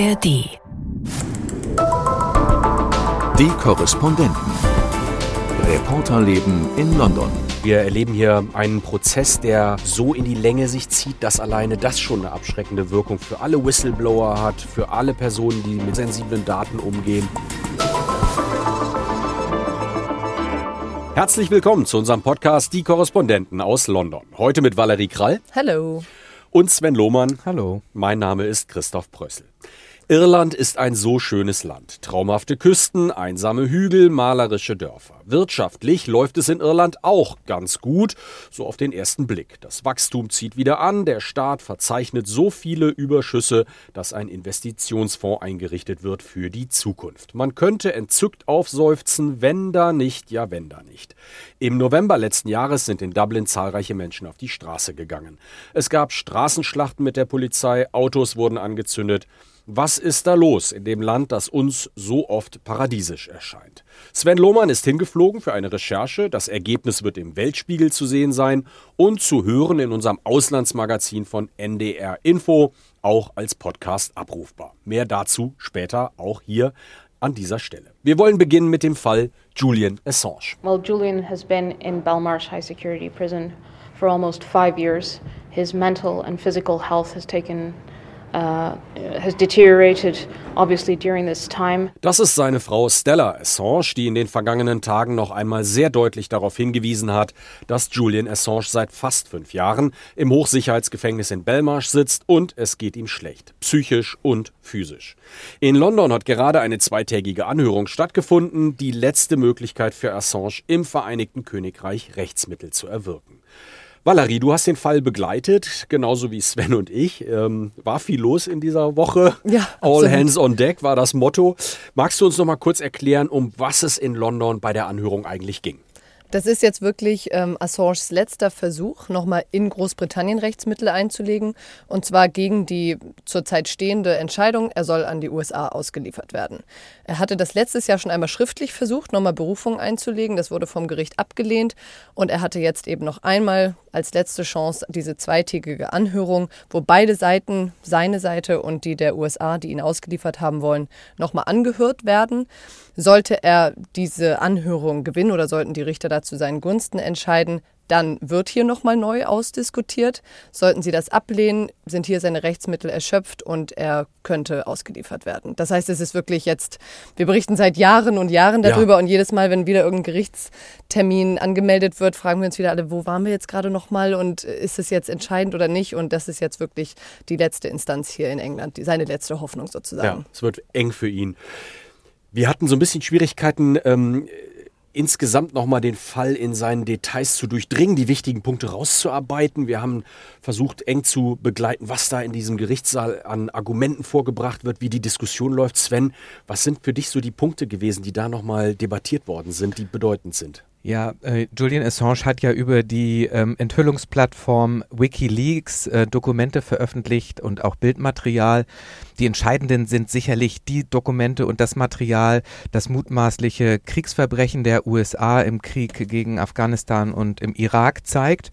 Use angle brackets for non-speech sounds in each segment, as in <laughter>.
ARD. Die Korrespondenten. Reporterleben in London. Wir erleben hier einen Prozess, der so in die Länge sich zieht, dass alleine das schon eine abschreckende Wirkung für alle Whistleblower hat, für alle Personen, die mit sensiblen Daten umgehen. Herzlich willkommen zu unserem Podcast Die Korrespondenten aus London. Heute mit Valerie Krall. Hallo. Und Sven Lohmann. Hallo. Mein Name ist Christoph Prössel. Irland ist ein so schönes Land. Traumhafte Küsten, einsame Hügel, malerische Dörfer. Wirtschaftlich läuft es in Irland auch ganz gut, so auf den ersten Blick. Das Wachstum zieht wieder an, der Staat verzeichnet so viele Überschüsse, dass ein Investitionsfonds eingerichtet wird für die Zukunft. Man könnte entzückt aufseufzen, wenn da nicht, ja wenn da nicht. Im November letzten Jahres sind in Dublin zahlreiche Menschen auf die Straße gegangen. Es gab Straßenschlachten mit der Polizei, Autos wurden angezündet. Was ist da los in dem Land, das uns so oft paradiesisch erscheint? Sven Lohmann ist hingeflogen für eine Recherche. Das Ergebnis wird im Weltspiegel zu sehen sein und zu hören in unserem Auslandsmagazin von NDR Info, auch als Podcast abrufbar. Mehr dazu später auch hier an dieser Stelle. Wir wollen beginnen mit dem Fall Julian Assange. Well, Julian has been in Belmarsh High Security Prison for almost five years. His mental and physical health has taken Uh. Das ist seine Frau Stella Assange, die in den vergangenen Tagen noch einmal sehr deutlich darauf hingewiesen hat, dass Julian Assange seit fast fünf Jahren im Hochsicherheitsgefängnis in Belmarsh sitzt und es geht ihm schlecht, psychisch und physisch. In London hat gerade eine zweitägige Anhörung stattgefunden, die letzte Möglichkeit für Assange im Vereinigten Königreich Rechtsmittel zu erwirken. Valerie, du hast den Fall begleitet, genauso wie Sven und ich. Ähm, war viel los in dieser Woche. Ja, All hands on deck war das Motto. Magst du uns noch mal kurz erklären, um was es in London bei der Anhörung eigentlich ging? Das ist jetzt wirklich ähm, Assanges letzter Versuch, nochmal in Großbritannien Rechtsmittel einzulegen. Und zwar gegen die zurzeit stehende Entscheidung, er soll an die USA ausgeliefert werden. Er hatte das letztes Jahr schon einmal schriftlich versucht, nochmal Berufung einzulegen. Das wurde vom Gericht abgelehnt. Und er hatte jetzt eben noch einmal als letzte Chance diese zweitägige Anhörung, wo beide Seiten, seine Seite und die der USA, die ihn ausgeliefert haben wollen, nochmal angehört werden. Sollte er diese Anhörung gewinnen oder sollten die Richter da zu seinen Gunsten entscheiden, dann wird hier nochmal neu ausdiskutiert. Sollten sie das ablehnen, sind hier seine Rechtsmittel erschöpft und er könnte ausgeliefert werden. Das heißt, es ist wirklich jetzt, wir berichten seit Jahren und Jahren darüber ja. und jedes Mal, wenn wieder irgendein Gerichtstermin angemeldet wird, fragen wir uns wieder alle, wo waren wir jetzt gerade nochmal und ist es jetzt entscheidend oder nicht? Und das ist jetzt wirklich die letzte Instanz hier in England, seine letzte Hoffnung sozusagen. Ja, es wird eng für ihn. Wir hatten so ein bisschen Schwierigkeiten, ähm, insgesamt nochmal den Fall in seinen Details zu durchdringen, die wichtigen Punkte rauszuarbeiten. Wir haben versucht, eng zu begleiten, was da in diesem Gerichtssaal an Argumenten vorgebracht wird, wie die Diskussion läuft. Sven, was sind für dich so die Punkte gewesen, die da nochmal debattiert worden sind, die bedeutend sind? Ja, äh, Julian Assange hat ja über die ähm, Enthüllungsplattform Wikileaks äh, Dokumente veröffentlicht und auch Bildmaterial. Die entscheidenden sind sicherlich die Dokumente und das Material, das mutmaßliche Kriegsverbrechen der USA im Krieg gegen Afghanistan und im Irak zeigt.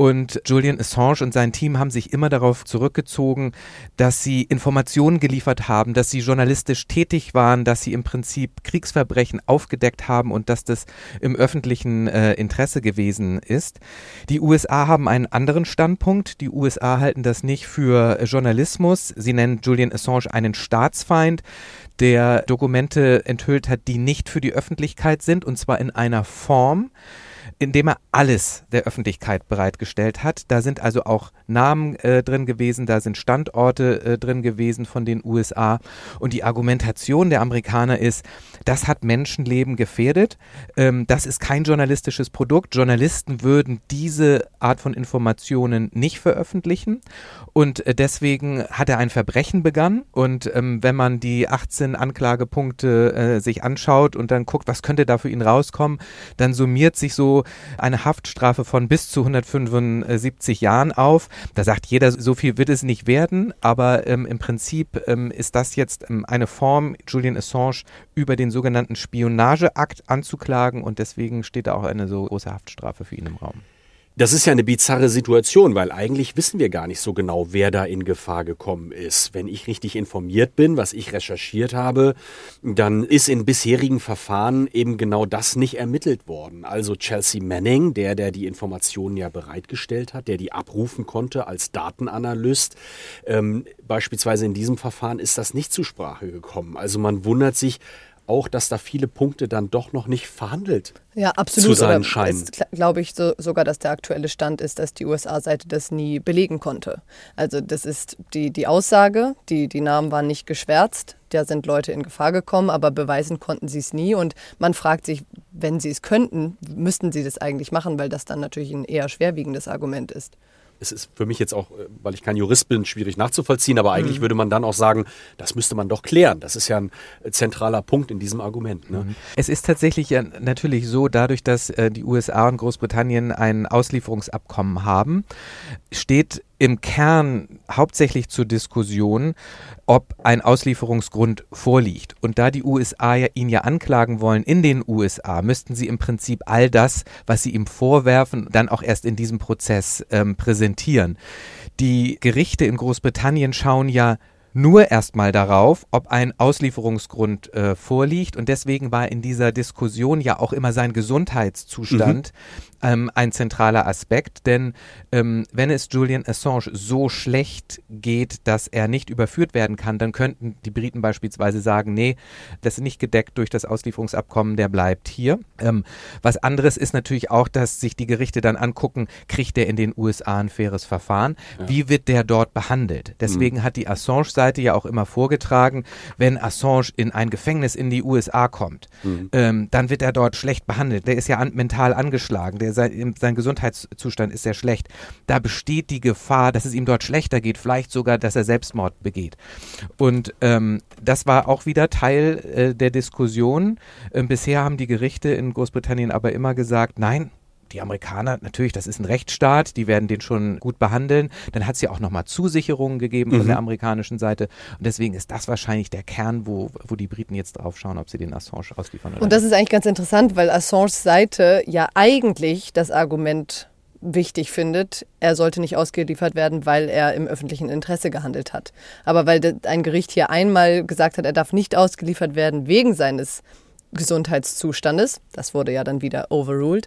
Und Julian Assange und sein Team haben sich immer darauf zurückgezogen, dass sie Informationen geliefert haben, dass sie journalistisch tätig waren, dass sie im Prinzip Kriegsverbrechen aufgedeckt haben und dass das im öffentlichen äh, Interesse gewesen ist. Die USA haben einen anderen Standpunkt. Die USA halten das nicht für Journalismus. Sie nennen Julian Assange einen Staatsfeind der Dokumente enthüllt hat, die nicht für die Öffentlichkeit sind, und zwar in einer Form, indem er alles der Öffentlichkeit bereitgestellt hat. Da sind also auch Namen äh, drin gewesen, da sind Standorte äh, drin gewesen von den USA. Und die Argumentation der Amerikaner ist, das hat Menschenleben gefährdet. Ähm, das ist kein journalistisches Produkt. Journalisten würden diese Art von Informationen nicht veröffentlichen. Und äh, deswegen hat er ein Verbrechen begangen. Und ähm, wenn man die 18 Anklagepunkte äh, sich anschaut und dann guckt, was könnte da für ihn rauskommen, dann summiert sich so eine Haftstrafe von bis zu 175 Jahren auf. Da sagt jeder, so viel wird es nicht werden, aber ähm, im Prinzip ähm, ist das jetzt ähm, eine Form, Julian Assange über den sogenannten Spionageakt anzuklagen und deswegen steht da auch eine so große Haftstrafe für ihn im Raum. Das ist ja eine bizarre Situation, weil eigentlich wissen wir gar nicht so genau, wer da in Gefahr gekommen ist. Wenn ich richtig informiert bin, was ich recherchiert habe, dann ist in bisherigen Verfahren eben genau das nicht ermittelt worden. Also Chelsea Manning, der, der die Informationen ja bereitgestellt hat, der die abrufen konnte als Datenanalyst, ähm, beispielsweise in diesem Verfahren ist das nicht zur Sprache gekommen. Also man wundert sich, auch, dass da viele Punkte dann doch noch nicht verhandelt ja, absolut. zu sein scheinen. Glaube ich so, sogar, dass der aktuelle Stand ist, dass die USA-Seite das nie belegen konnte. Also das ist die, die Aussage, die, die Namen waren nicht geschwärzt, da sind Leute in Gefahr gekommen, aber beweisen konnten sie es nie. Und man fragt sich, wenn sie es könnten, müssten sie das eigentlich machen, weil das dann natürlich ein eher schwerwiegendes Argument ist es ist für mich jetzt auch, äh, weil ich kein Jurist bin, schwierig nachzuvollziehen, aber eigentlich mhm. würde man dann auch sagen, das müsste man doch klären. Das ist ja ein äh, zentraler Punkt in diesem Argument. Ne? Mhm. Es ist tatsächlich ja natürlich so, dadurch, dass äh, die USA und Großbritannien ein Auslieferungsabkommen haben, steht im Kern hauptsächlich zur Diskussion, ob ein Auslieferungsgrund vorliegt. Und da die USA ja ihn ja anklagen wollen in den USA, müssten sie im Prinzip all das, was sie ihm vorwerfen, dann auch erst in diesem Prozess ähm, präsentieren. Die Gerichte in Großbritannien schauen ja nur erstmal darauf, ob ein Auslieferungsgrund äh, vorliegt. Und deswegen war in dieser Diskussion ja auch immer sein Gesundheitszustand mhm ähm, ein zentraler Aspekt, denn ähm, wenn es Julian Assange so schlecht geht, dass er nicht überführt werden kann, dann könnten die Briten beispielsweise sagen, nee, das ist nicht gedeckt durch das Auslieferungsabkommen, der bleibt hier. Ähm, was anderes ist natürlich auch, dass sich die Gerichte dann angucken, kriegt der in den USA ein faires Verfahren? Ja. Wie wird der dort behandelt? Deswegen mhm. hat die Assange-Seite ja auch immer vorgetragen, wenn Assange in ein Gefängnis in die USA kommt, mhm. ähm, dann wird er dort schlecht behandelt. Der ist ja an, mental angeschlagen, der sein, sein Gesundheitszustand ist sehr schlecht. Da besteht die Gefahr, dass es ihm dort schlechter geht, vielleicht sogar, dass er Selbstmord begeht. Und ähm, das war auch wieder Teil äh, der Diskussion. Ähm, bisher haben die Gerichte in Großbritannien aber immer gesagt, nein, die Amerikaner, natürlich, das ist ein Rechtsstaat, die werden den schon gut behandeln. Dann hat es ja auch nochmal Zusicherungen gegeben mhm. von der amerikanischen Seite. Und deswegen ist das wahrscheinlich der Kern, wo, wo die Briten jetzt drauf schauen, ob sie den Assange ausliefern oder Und das ist eigentlich ganz interessant, weil Assanges Seite ja eigentlich das Argument wichtig findet, er sollte nicht ausgeliefert werden, weil er im öffentlichen Interesse gehandelt hat. Aber weil ein Gericht hier einmal gesagt hat, er darf nicht ausgeliefert werden wegen seines Gesundheitszustandes, das wurde ja dann wieder overruled,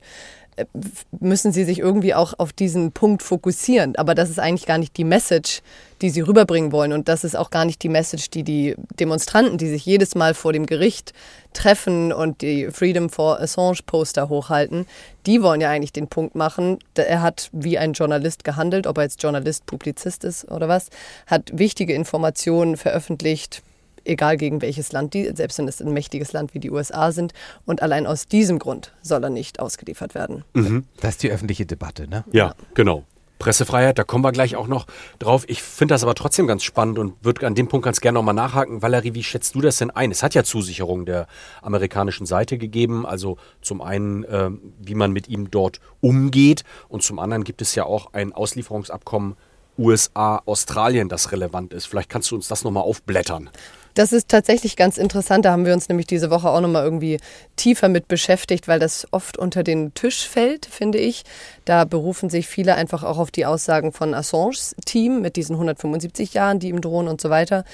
müssen sie sich irgendwie auch auf diesen Punkt fokussieren. Aber das ist eigentlich gar nicht die Message, die sie rüberbringen wollen. Und das ist auch gar nicht die Message, die die Demonstranten, die sich jedes Mal vor dem Gericht treffen und die Freedom for Assange Poster hochhalten, die wollen ja eigentlich den Punkt machen, er hat wie ein Journalist gehandelt, ob er jetzt Journalist, Publizist ist oder was, hat wichtige Informationen veröffentlicht, egal gegen welches Land die, selbst wenn es ein mächtiges Land wie die USA sind. Und allein aus diesem Grund soll er nicht ausgeliefert werden. Mhm. Das ist die öffentliche Debatte, ne? Ja, genau. Pressefreiheit, da kommen wir gleich auch noch drauf. Ich finde das aber trotzdem ganz spannend und würde an dem Punkt ganz gerne nochmal nachhaken. Valerie, wie schätzt du das denn ein? Es hat ja Zusicherungen der amerikanischen Seite gegeben. Also zum einen, äh, wie man mit ihm dort umgeht und zum anderen gibt es ja auch ein Auslieferungsabkommen USA-Australien, das relevant ist. Vielleicht kannst du uns das nochmal aufblättern. Das ist tatsächlich ganz interessant. Da haben wir uns nämlich diese Woche auch nochmal irgendwie tiefer mit beschäftigt, weil das oft unter den Tisch fällt, finde ich. Da berufen sich viele einfach auch auf die Aussagen von Assanges Team mit diesen 175 Jahren, die ihm drohen und so weiter.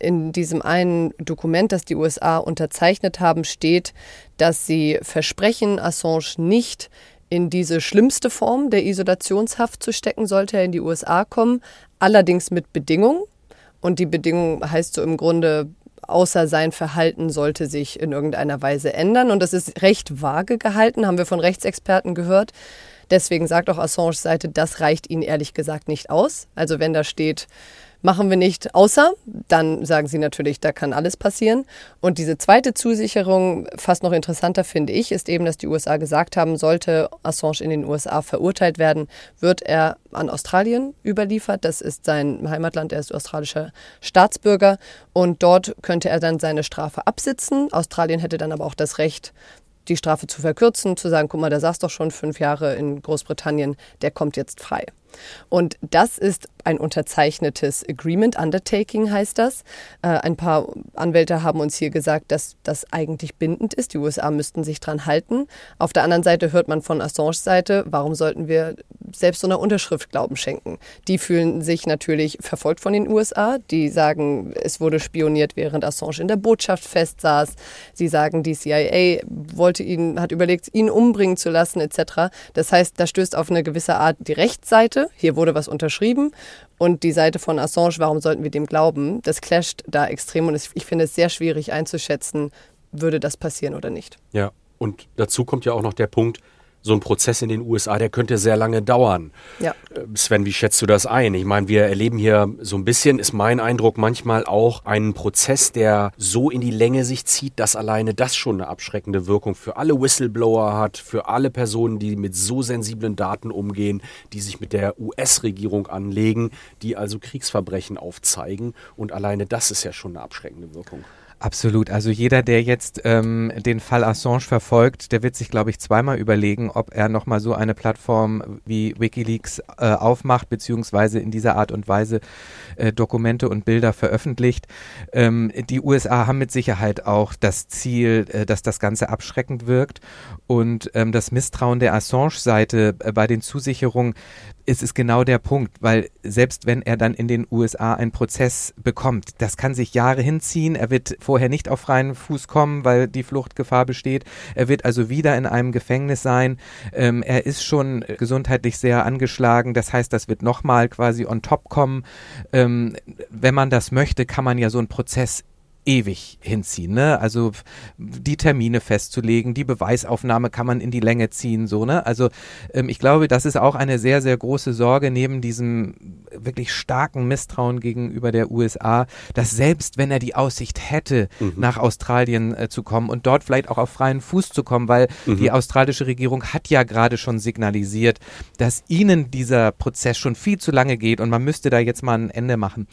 In diesem einen Dokument, das die USA unterzeichnet haben, steht, dass sie versprechen, Assange nicht in diese schlimmste Form der Isolationshaft zu stecken, sollte er in die USA kommen, allerdings mit Bedingungen. Und die Bedingung heißt so im Grunde, außer sein Verhalten sollte sich in irgendeiner Weise ändern. Und das ist recht vage gehalten, haben wir von Rechtsexperten gehört. Deswegen sagt auch Assange Seite, das reicht ihnen ehrlich gesagt nicht aus. Also wenn da steht, machen wir nicht, außer, dann sagen sie natürlich, da kann alles passieren. Und diese zweite Zusicherung, fast noch interessanter finde ich, ist eben, dass die USA gesagt haben, sollte Assange in den USA verurteilt werden, wird er an Australien überliefert. Das ist sein Heimatland, er ist australischer Staatsbürger. Und dort könnte er dann seine Strafe absitzen. Australien hätte dann aber auch das Recht, die Strafe zu verkürzen, zu sagen, guck mal, der saß doch schon fünf Jahre in Großbritannien, der kommt jetzt frei. Und das ist ein unterzeichnetes Agreement, Undertaking heißt das. Äh, ein paar Anwälte haben uns hier gesagt, dass das eigentlich bindend ist. Die USA müssten sich dran halten. Auf der anderen Seite hört man von Assange Seite, warum sollten wir selbst so einer Unterschrift Glauben schenken. Die fühlen sich natürlich verfolgt von den USA. Die sagen, es wurde spioniert, während Assange in der Botschaft festsaß. Sie sagen, die CIA wollte ihn, hat überlegt, ihn umbringen zu lassen, etc. Das heißt, da stößt auf eine gewisse Art die Rechtsseite. Hier wurde was unterschrieben. Und die Seite von Assange, warum sollten wir dem glauben? Das clasht da extrem und ich finde es sehr schwierig einzuschätzen, würde das passieren oder nicht. Ja, und dazu kommt ja auch noch der Punkt, so ein Prozess in den USA, der könnte sehr lange dauern. Ja. Äh, Sven, wie schätzt du das ein? Ich meine, wir erleben hier so ein bisschen, ist mein Eindruck, manchmal auch einen Prozess, der so in die Länge sich zieht, dass alleine das schon eine abschreckende Wirkung für alle Whistleblower hat, für alle Personen, die mit so sensiblen Daten umgehen, die sich mit der US-Regierung anlegen, die also Kriegsverbrechen aufzeigen. Und alleine das ist ja schon eine abschreckende Wirkung. Absolut. Also jeder, der jetzt ähm, den Fall Assange verfolgt, der wird sich, glaube ich, zweimal überlegen, ob er nochmal so eine Plattform wie Wikileaks äh, aufmacht, beziehungsweise in dieser Art und Weise äh, Dokumente und Bilder veröffentlicht. Ähm, die USA haben mit Sicherheit auch das Ziel, äh, dass das Ganze abschreckend wirkt. Und ähm, das Misstrauen der Assange-Seite äh, bei den Zusicherungen ist es genau der Punkt, weil selbst wenn er dann in den USA einen Prozess bekommt, das kann sich Jahre hinziehen. Er wird vorher nicht auf freien Fuß kommen, weil die Fluchtgefahr besteht. Er wird also wieder in einem Gefängnis sein. Ähm, er ist schon gesundheitlich sehr angeschlagen. Das heißt, das wird nochmal quasi on top kommen. Ähm, wenn man das möchte, kann man ja so einen Prozess ewig hinziehen. Ne? Also die Termine festzulegen, die Beweisaufnahme kann man in die Länge ziehen. So, ne? Also ähm, ich glaube, das ist auch eine sehr, sehr große Sorge neben diesem wirklich starken Misstrauen gegenüber der USA, dass selbst wenn er die Aussicht hätte, mhm. nach Australien äh, zu kommen und dort vielleicht auch auf freien Fuß zu kommen, weil mhm. die australische Regierung hat ja gerade schon signalisiert, dass ihnen dieser Prozess schon viel zu lange geht und man müsste da jetzt mal ein Ende machen.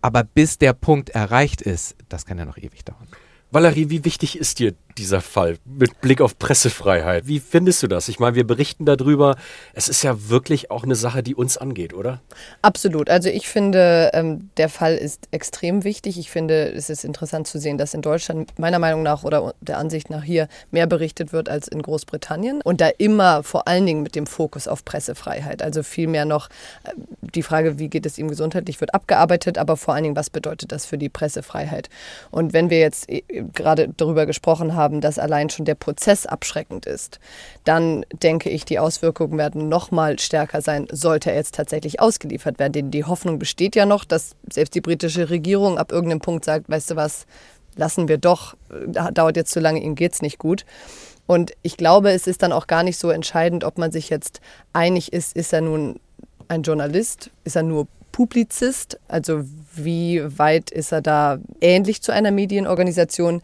Aber bis der Punkt erreicht ist, das kann ja noch ewig dauern. Valerie, wie wichtig ist dir dieser Fall mit Blick auf Pressefreiheit? Wie findest du das? Ich meine, wir berichten darüber. Es ist ja wirklich auch eine Sache, die uns angeht, oder? Absolut. Also ich finde, ähm, der Fall ist extrem wichtig. Ich finde, es ist interessant zu sehen, dass in Deutschland meiner Meinung nach oder der Ansicht nach hier mehr berichtet wird als in Großbritannien. Und da immer vor allen Dingen mit dem Fokus auf Pressefreiheit. Also vielmehr noch äh, die Frage, wie geht es ihm gesundheitlich, wird abgearbeitet, aber vor allen Dingen, was bedeutet das für die Pressefreiheit? Und wenn wir jetzt äh, gerade darüber gesprochen haben, dass allein schon der Prozess abschreckend ist, dann denke ich, die Auswirkungen werden noch mal stärker sein, sollte er jetzt tatsächlich ausgeliefert werden. Denn die Hoffnung besteht ja noch, dass selbst die britische Regierung ab irgendeinem Punkt sagt, weißt du was, lassen wir doch, dauert jetzt zu lange, ihm geht es nicht gut. Und ich glaube, es ist dann auch gar nicht so entscheidend, ob man sich jetzt einig ist, ist er nun ein Journalist, ist er nur Publizist, also wie weit ist er da ähnlich zu einer Medienorganisation?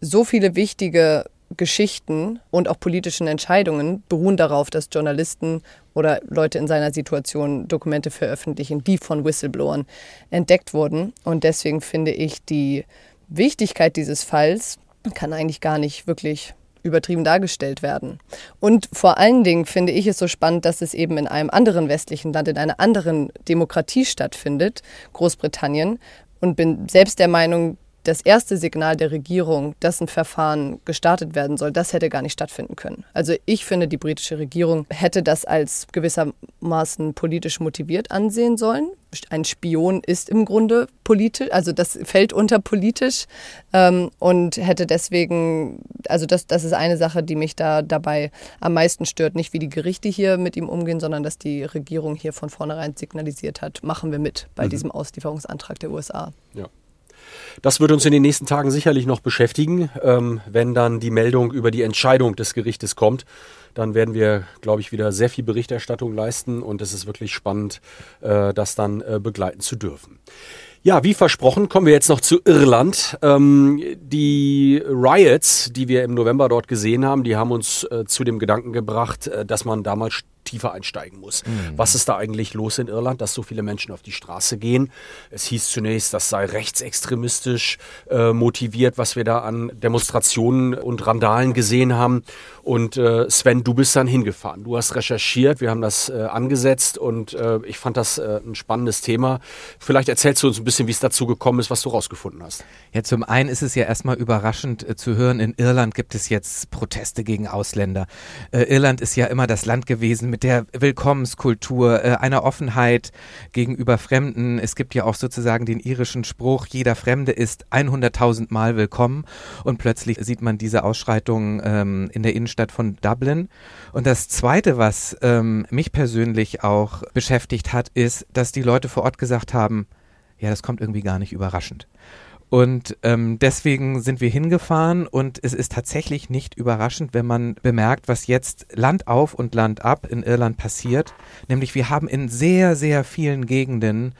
So viele wichtige Geschichten und auch politischen Entscheidungen beruhen darauf, dass Journalisten oder Leute in seiner Situation Dokumente veröffentlichen, die von Whistleblowern entdeckt wurden. Und deswegen finde ich die Wichtigkeit dieses Falls kann eigentlich gar nicht wirklich übertrieben dargestellt werden. Und vor allen Dingen finde ich es so spannend, dass es eben in einem anderen westlichen Land, in einer anderen Demokratie stattfindet, Großbritannien. Und bin selbst der Meinung, das erste Signal der Regierung, dass ein Verfahren gestartet werden soll, das hätte gar nicht stattfinden können. Also ich finde, die britische Regierung hätte das als gewissermaßen politisch motiviert ansehen sollen. Ein Spion ist im Grunde politisch, also das fällt unter politisch ähm, und hätte deswegen, also das, das ist eine Sache, die mich da dabei am meisten stört. Nicht wie die Gerichte hier mit ihm umgehen, sondern dass die Regierung hier von vornherein signalisiert hat, machen wir mit bei mhm. diesem Auslieferungsantrag der USA. Ja. Das wird uns in den nächsten Tagen sicherlich noch beschäftigen, ähm, wenn dann die Meldung über die Entscheidung des Gerichtes kommt. Dann werden wir, glaube ich, wieder sehr viel Berichterstattung leisten und es ist wirklich spannend, äh, das dann äh, begleiten zu dürfen. Ja, wie versprochen, kommen wir jetzt noch zu Irland. Ähm, die Riots, die wir im November dort gesehen haben, die haben uns äh, zu dem Gedanken gebracht, äh, dass man damals tiefer einsteigen muss. Mhm. Was ist da eigentlich los in Irland, dass so viele Menschen auf die Straße gehen? Es hieß zunächst, das sei rechtsextremistisch äh, motiviert, was wir da an Demonstrationen und Randalen gesehen haben. Und äh, Sven, du bist dann hingefahren. Du hast recherchiert, wir haben das äh, angesetzt und äh, ich fand das äh, ein spannendes Thema. Vielleicht erzählst du uns ein bisschen, wie es dazu gekommen ist, was du rausgefunden hast. Ja, zum einen ist es ja erstmal überraschend äh, zu hören, in Irland gibt es jetzt Proteste gegen Ausländer. Irland ist ja immer das Land gewesen mit der Willkommenskultur, äh, einer Offenheit gegenüber Fremden. Es gibt ja auch sozusagen den irischen Spruch, jeder Fremde ist 100.000 Mal willkommen. Und plötzlich sieht man diese Ausschreitungen ähm, in der Innenstadt von Dublin. Und das Zweite, was ähm, mich persönlich auch beschäftigt hat, ist, dass die Leute vor Ort gesagt haben, ja, das kommt irgendwie gar nicht überraschend. Und ähm, deswegen sind wir hingefahren und es ist tatsächlich nicht überraschend, wenn man bemerkt, was jetzt Land auf und Land ab in Irland passiert. Nämlich wir haben in sehr, sehr vielen Gegenden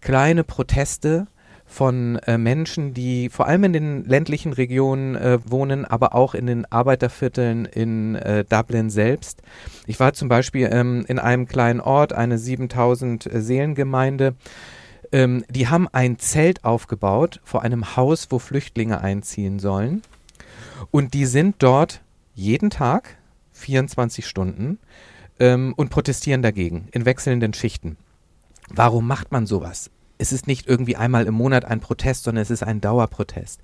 kleine Proteste von äh, Menschen, die vor allem in den ländlichen Regionen äh, wohnen, aber auch in den Arbeitervierteln in äh, Dublin selbst. Ich war zum Beispiel ähm, in einem kleinen Ort, eine 7000 äh, Seelengemeinde, ähm, die haben ein Zelt aufgebaut vor einem Haus, wo Flüchtlinge einziehen sollen. Und die sind dort jeden Tag, 24 Stunden, ähm, und protestieren dagegen in wechselnden Schichten. Warum macht man sowas? Es ist nicht irgendwie einmal im Monat ein Protest, sondern es ist ein Dauerprotest.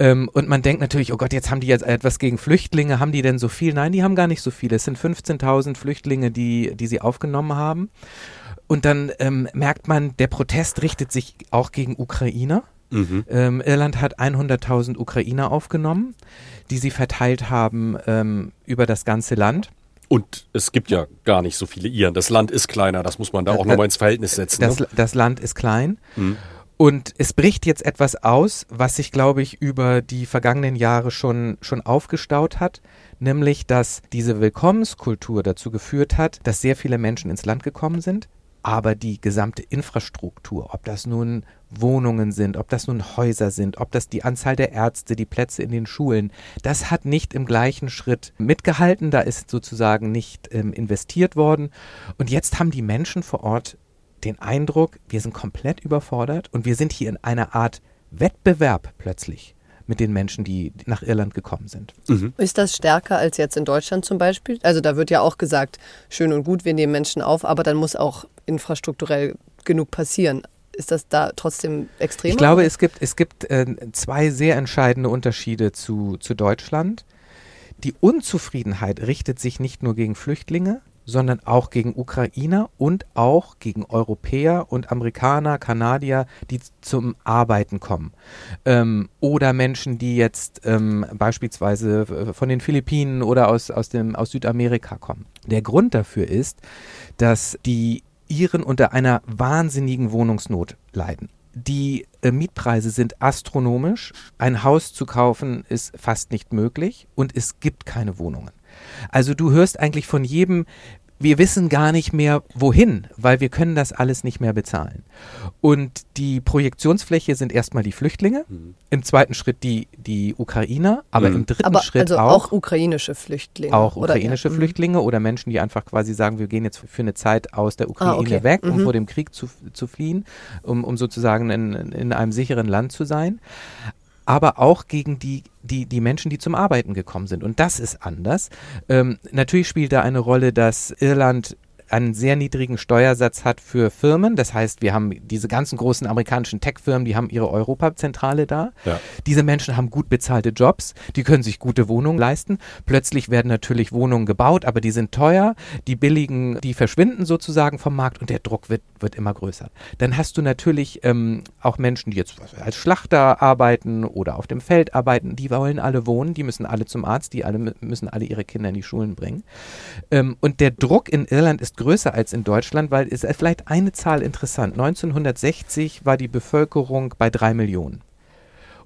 Ähm, und man denkt natürlich, oh Gott, jetzt haben die jetzt etwas gegen Flüchtlinge. Haben die denn so viel? Nein, die haben gar nicht so viele. Es sind 15.000 Flüchtlinge, die, die sie aufgenommen haben. Und dann ähm, merkt man, der Protest richtet sich auch gegen Ukrainer. Mhm. Ähm, Irland hat 100.000 Ukrainer aufgenommen, die sie verteilt haben ähm, über das ganze Land. Und es gibt ja gar nicht so viele Iren. Das Land ist kleiner, das muss man da auch nochmal ins Verhältnis setzen. Das, ne? das Land ist klein. Mhm. Und es bricht jetzt etwas aus, was sich, glaube ich, über die vergangenen Jahre schon, schon aufgestaut hat, nämlich dass diese Willkommenskultur dazu geführt hat, dass sehr viele Menschen ins Land gekommen sind, aber die gesamte Infrastruktur, ob das nun Wohnungen sind, ob das nun Häuser sind, ob das die Anzahl der Ärzte, die Plätze in den Schulen, das hat nicht im gleichen Schritt mitgehalten, da ist sozusagen nicht ähm, investiert worden. Und jetzt haben die Menschen vor Ort den Eindruck, wir sind komplett überfordert und wir sind hier in einer Art Wettbewerb plötzlich mit den Menschen, die nach Irland gekommen sind. Mhm. Ist das stärker als jetzt in Deutschland zum Beispiel? Also da wird ja auch gesagt, schön und gut, wir nehmen Menschen auf, aber dann muss auch infrastrukturell genug passieren. Ist das da trotzdem extrem? Ich glaube, es gibt, es gibt äh, zwei sehr entscheidende Unterschiede zu, zu Deutschland. Die Unzufriedenheit richtet sich nicht nur gegen Flüchtlinge, sondern auch gegen Ukrainer und auch gegen Europäer und Amerikaner, Kanadier, die zum Arbeiten kommen. Ähm, oder Menschen, die jetzt ähm, beispielsweise von den Philippinen oder aus, aus, dem, aus Südamerika kommen. Der Grund dafür ist, dass die Iren unter einer wahnsinnigen Wohnungsnot leiden. Die äh, Mietpreise sind astronomisch. Ein Haus zu kaufen ist fast nicht möglich und es gibt keine Wohnungen. Also du hörst eigentlich von jedem, wir wissen gar nicht mehr wohin, weil wir können das alles nicht mehr bezahlen. Und die Projektionsfläche sind erstmal die Flüchtlinge, mhm. im zweiten Schritt die, die Ukrainer, aber mhm. im dritten aber Schritt also auch, auch ukrainische Flüchtlinge. Auch ukrainische oder. Mhm. Flüchtlinge oder Menschen, die einfach quasi sagen, wir gehen jetzt für eine Zeit aus der Ukraine ah, okay. weg, um mhm. vor dem Krieg zu, zu fliehen, um, um sozusagen in, in einem sicheren Land zu sein aber auch gegen die, die, die Menschen, die zum Arbeiten gekommen sind. Und das ist anders. Ähm, natürlich spielt da eine Rolle, dass Irland einen sehr niedrigen Steuersatz hat für Firmen. Das heißt, wir haben diese ganzen großen amerikanischen Tech-Firmen, die haben ihre Europazentrale da. Ja. Diese Menschen haben gut bezahlte Jobs, die können sich gute Wohnungen leisten. Plötzlich werden natürlich Wohnungen gebaut, aber die sind teuer. Die billigen, die verschwinden sozusagen vom Markt und der Druck wird, wird immer größer. Dann hast du natürlich ähm, auch Menschen, die jetzt als Schlachter arbeiten oder auf dem Feld arbeiten, die wollen alle wohnen, die müssen alle zum Arzt, die alle müssen alle ihre Kinder in die Schulen bringen. Ähm, und der Druck in Irland ist größer als in Deutschland, weil es ist vielleicht eine Zahl interessant. 1960 war die Bevölkerung bei drei Millionen.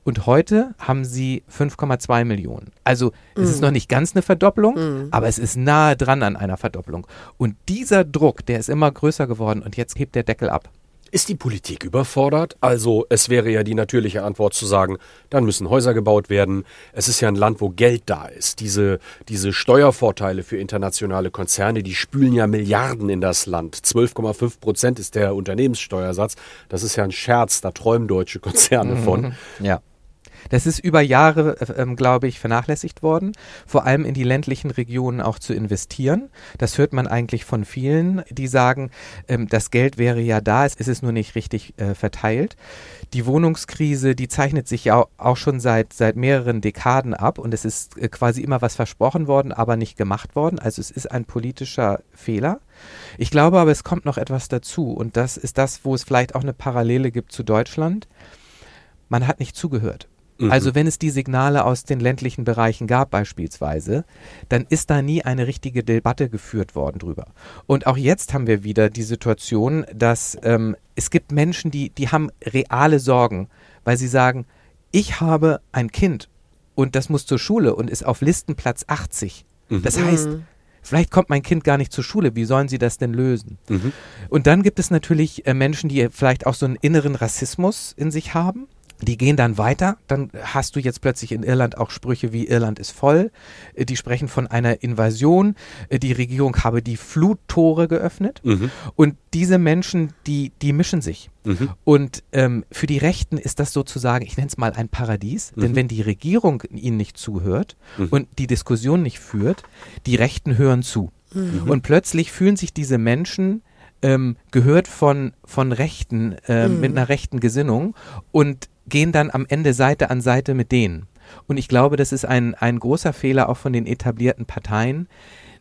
Und heute haben sie 5,2 Millionen. Also mm. es ist mm. noch nicht ganz eine Verdopplung, mm. aber es ist nahe dran an einer Verdopplung. Und dieser Druck, der ist immer größer geworden und jetzt hebt der Deckel ab. Ist die Politik überfordert? Also es wäre ja die natürliche Antwort zu sagen, dann müssen Häuser gebaut werden. Es ist ja ein Land, wo Geld da ist. Diese, diese Steuervorteile für internationale Konzerne, die spülen ja Milliarden in das Land. 12,5 Prozent ist der Unternehmenssteuersatz. Das ist ja ein Scherz, da träumen deutsche Konzerne von. Ja. Das ist über Jahre, äh, ähm, glaube ich, vernachlässigt worden, vor allem in die ländlichen Regionen auch zu investieren. Das hört man eigentlich von vielen, die sagen, ähm, das Geld wäre ja da, es ist nur nicht richtig äh, verteilt. Die Wohnungskrise, die zeichnet sich ja auch schon seit, seit mehreren Dekaden ab und es ist äh, quasi immer was versprochen worden, aber nicht gemacht worden. Also es ist ein politischer Fehler. Ich glaube aber, es kommt noch etwas dazu und das ist das, wo es vielleicht auch eine Parallele gibt zu Deutschland. Man hat nicht zugehört. Mhm. Also wenn es die Signale aus den ländlichen Bereichen gab beispielsweise, dann ist da nie eine richtige Debatte geführt worden drüber. Und auch jetzt haben wir wieder die Situation, dass ähm, es gibt Menschen, die, die haben reale Sorgen, weil sie sagen, ich habe ein Kind und das muss zur Schule und ist auf Listenplatz 80. Mhm. Das heißt, mhm. Vielleicht kommt mein Kind gar nicht zur Schule. Wie sollen sie das denn lösen? Mhm. Und dann gibt es natürlich äh, Menschen, die vielleicht auch so einen inneren Rassismus in sich haben. Die gehen dann weiter. Dann hast du jetzt plötzlich in Irland auch Sprüche wie Irland ist voll. Äh, die sprechen von einer Invasion. Äh, die Regierung habe die Fluttore geöffnet. Mhm. Und diese Menschen, die, die mischen sich. Mhm. Und ähm, für die Rechten ist das sozusagen, ich nenne es mal ein Paradies. Mhm. Denn wenn die Regierung ihnen nicht zuhört mhm. und die Diskussion nicht führt, die Rechten hören zu. Mhm. Und plötzlich fühlen sich diese Menschen ähm, gehört von, von Rechten, äh, mit einer rechten Gesinnung und gehen dann am Ende Seite an Seite mit denen. Und ich glaube, das ist ein, ein großer Fehler auch von den etablierten Parteien,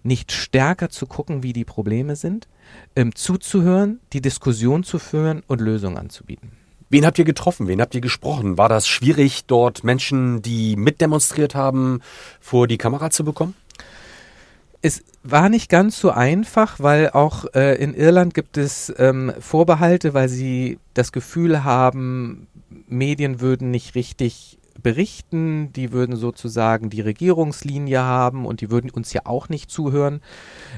nicht stärker zu gucken, wie die Probleme sind, ähm, zuzuhören, die Diskussion zu führen und Lösungen anzubieten. Wen habt ihr getroffen? Wen habt ihr gesprochen? War das schwierig, dort Menschen, die mitdemonstriert haben, vor die Kamera zu bekommen? Es war nicht ganz so einfach, weil auch äh, in Irland gibt es ähm, Vorbehalte, weil sie das Gefühl haben, Medien würden nicht richtig berichten, die würden sozusagen die Regierungslinie haben und die würden uns ja auch nicht zuhören.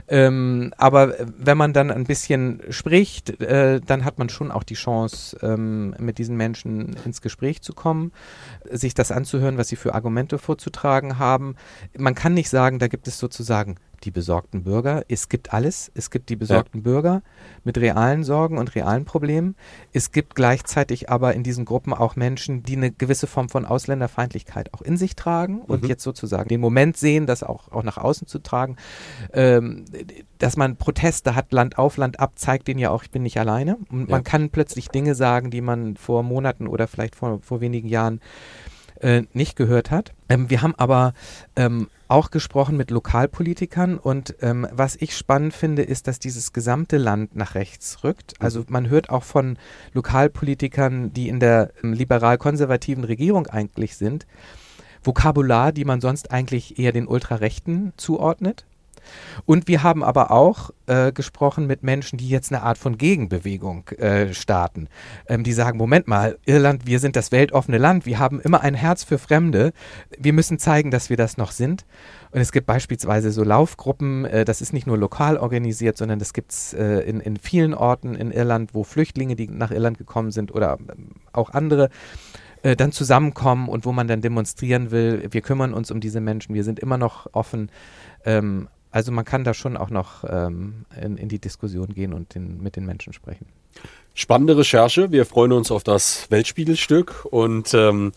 Ähm, aber wenn man dann ein bisschen spricht, äh, dann hat man schon auch die Chance, ähm, mit diesen Menschen ins Gespräch zu kommen, sich das anzuhören, was sie für Argumente vorzutragen haben. Man kann nicht sagen, da gibt es sozusagen die besorgten Bürger. Es gibt alles. Es gibt die besorgten ja. Bürger mit realen Sorgen und realen Problemen. Es gibt gleichzeitig aber in diesen Gruppen auch Menschen, die eine gewisse Form von Ausländerfeindlichkeit auch in sich tragen mhm. und jetzt sozusagen den Moment sehen, das auch, auch nach außen zu tragen. Ähm, dass man Proteste hat, Land auf, Land ab, zeigt denen ja auch, ich bin nicht alleine. Und ja. man kann plötzlich Dinge sagen, die man vor Monaten oder vielleicht vor, vor wenigen Jahren äh, nicht gehört hat. Ähm, wir haben aber ähm, auch gesprochen mit Lokalpolitikern und ähm, was ich spannend finde, ist, dass dieses gesamte Land nach rechts rückt. Mhm. Also man hört auch von Lokalpolitikern, die in der ähm, liberal-konservativen Regierung eigentlich sind, Vokabular, die man sonst eigentlich eher den Ultrarechten zuordnet. Und wir haben aber auch äh, gesprochen mit Menschen, die jetzt eine Art von Gegenbewegung äh, starten. Ähm, die sagen, Moment mal, Irland, wir sind das weltoffene Land, wir haben immer ein Herz für Fremde, wir müssen zeigen, dass wir das noch sind. Und es gibt beispielsweise so Laufgruppen, äh, das ist nicht nur lokal organisiert, sondern das gibt es äh, in, in vielen Orten in Irland, wo Flüchtlinge, die nach Irland gekommen sind oder ähm, auch andere, äh, dann zusammenkommen und wo man dann demonstrieren will, wir kümmern uns um diese Menschen, wir sind immer noch offen. Ähm, also man kann da schon auch noch ähm, in, in, die Diskussion gehen und den, mit den Menschen sprechen. Spannende Recherche. Wir freuen uns auf das Weltspiegelstück und ähm,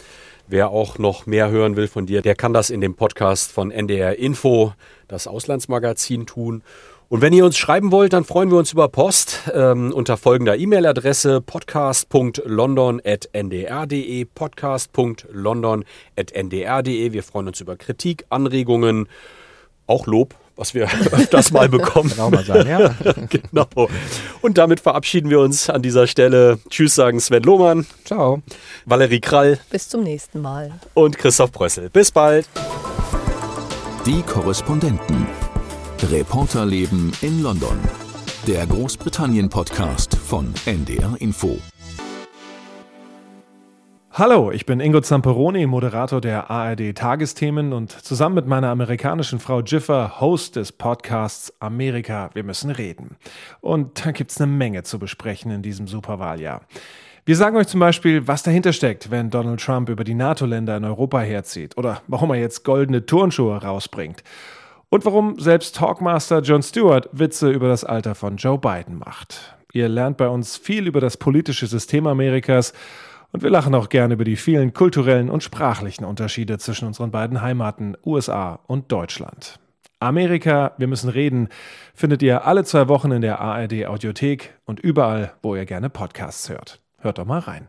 wer auch noch mehr hören will von dir, der kann das in dem Podcast von NDR Info, das Auslandsmagazin, tun. Und wenn ihr uns schreiben wollt, dann freuen wir uns über Post ähm, unter folgender E-Mail-Adresse podcast.london.ndr.de podcast.london.ndr.de. Wir freuen uns über Kritik, Anregungen, auch Lob was wir <laughs> öfters mal <laughs> bekommen. Kann auch mal sein, ja. <laughs> genau. Und damit verabschieden wir uns an dieser Stelle. Tschüss sagen Sven Lohmann. Ciao. Valerie Krall. Bis zum nächsten Mal. Und Christoph Brössel. Bis bald. Die Korrespondenten. Reporterleben in London. Der Großbritannien-Podcast von NDR Info. Hallo, ich bin Ingo Zamperoni, Moderator der ARD Tagesthemen und zusammen mit meiner amerikanischen Frau Jiffer Host des Podcasts Amerika, wir müssen reden. Und da gibt's eine Menge zu besprechen in diesem Superwahljahr. Wir sagen euch zum Beispiel, was dahinter steckt, wenn Donald Trump über die NATO-Länder in Europa herzieht oder warum er jetzt goldene Turnschuhe rausbringt. Und warum selbst Talkmaster Jon Stewart Witze über das Alter von Joe Biden macht. Ihr lernt bei uns viel über das politische System Amerikas Und wir lachen auch gerne über die vielen kulturellen und sprachlichen Unterschiede zwischen unseren beiden Heimaten USA und Deutschland. Amerika, wir müssen reden, findet ihr alle zwei Wochen in der ARD Audiothek und überall, wo ihr gerne Podcasts hört. Hört doch mal rein.